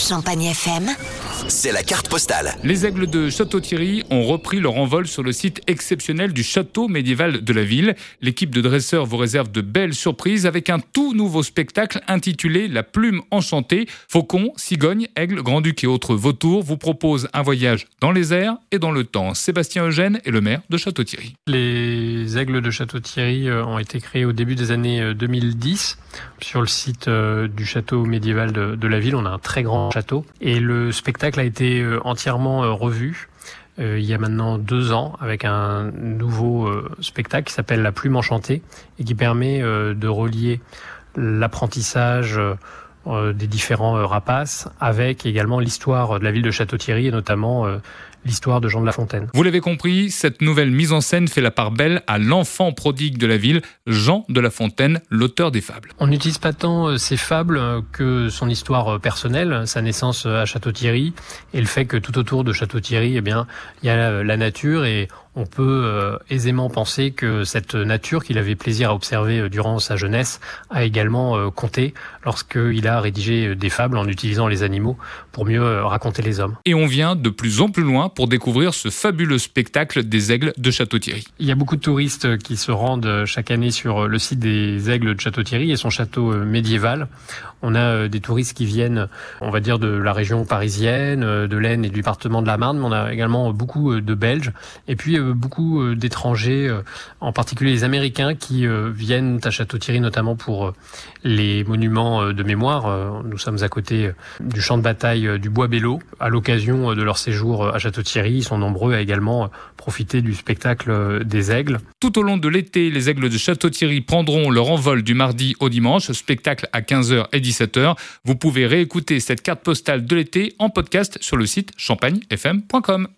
Champagne FM, C'est la carte postale. Les aigles de Château-Thierry ont repris leur envol sur le site exceptionnel du château médiéval de la ville. L'équipe de dresseurs vous réserve de belles surprises avec un tout nouveau spectacle intitulé La plume enchantée. Faucons, cigognes, aigles, grand-ducs et autres vautours vous proposent un voyage dans les airs et dans le temps. Sébastien Eugène est le maire de Château-Thierry. Les aigles de Château-Thierry euh, ont été créés au début des années euh, 2010 sur le site euh, du château médiéval de, de la ville. On a un très grand château et le spectacle a été euh, entièrement euh, revu. euh, il y a maintenant deux ans avec un nouveau spectacle qui s'appelle La Plume Enchantée et qui permet de relier l'apprentissage des différents rapaces avec également l'histoire de la ville de Château-Thierry et notamment l'histoire de Jean de La Fontaine. Vous l'avez compris, cette nouvelle mise en scène fait la part belle à l'enfant prodigue de la ville, Jean de La Fontaine, l'auteur des fables. On n'utilise pas tant euh, ces fables euh, que son histoire euh, personnelle, sa naissance euh, à Château-Thierry et le fait que tout autour de Château-Thierry, eh bien, il y a euh, la nature et on peut euh, aisément penser que cette nature qu'il avait plaisir à observer euh, durant sa jeunesse a également euh, compté lorsqu'il a rédigé euh, des fables en utilisant les animaux pour mieux euh, raconter les hommes. Et on vient de plus en plus loin pour découvrir ce fabuleux spectacle des aigles de Château-Thierry. Il y a beaucoup de touristes qui se rendent chaque année sur le site des Aigles de Château-Thierry et son château euh, médiéval. On a euh, des touristes qui viennent, on va dire, de la région parisienne, euh, de l'Aisne et du département de la Marne, mais on a également beaucoup euh, de Belges et puis euh, beaucoup euh, d'étrangers, euh, en particulier les Américains qui euh, viennent à Château-Thierry notamment pour euh, les monuments euh, de mémoire. Euh, Nous sommes à côté euh, du champ de bataille euh, du Bois-Bello. À l'occasion euh, de leur séjour euh, à Château-Thierry, ils sont nombreux à également profiter du spectacle euh, des aigles. Tout au long de l'été, les aigles de Château-Thierry prendront leur envol du mardi au dimanche, spectacle à 15h et 17h. Vous pouvez réécouter cette carte postale de l'été en podcast sur le site champagnefm.com.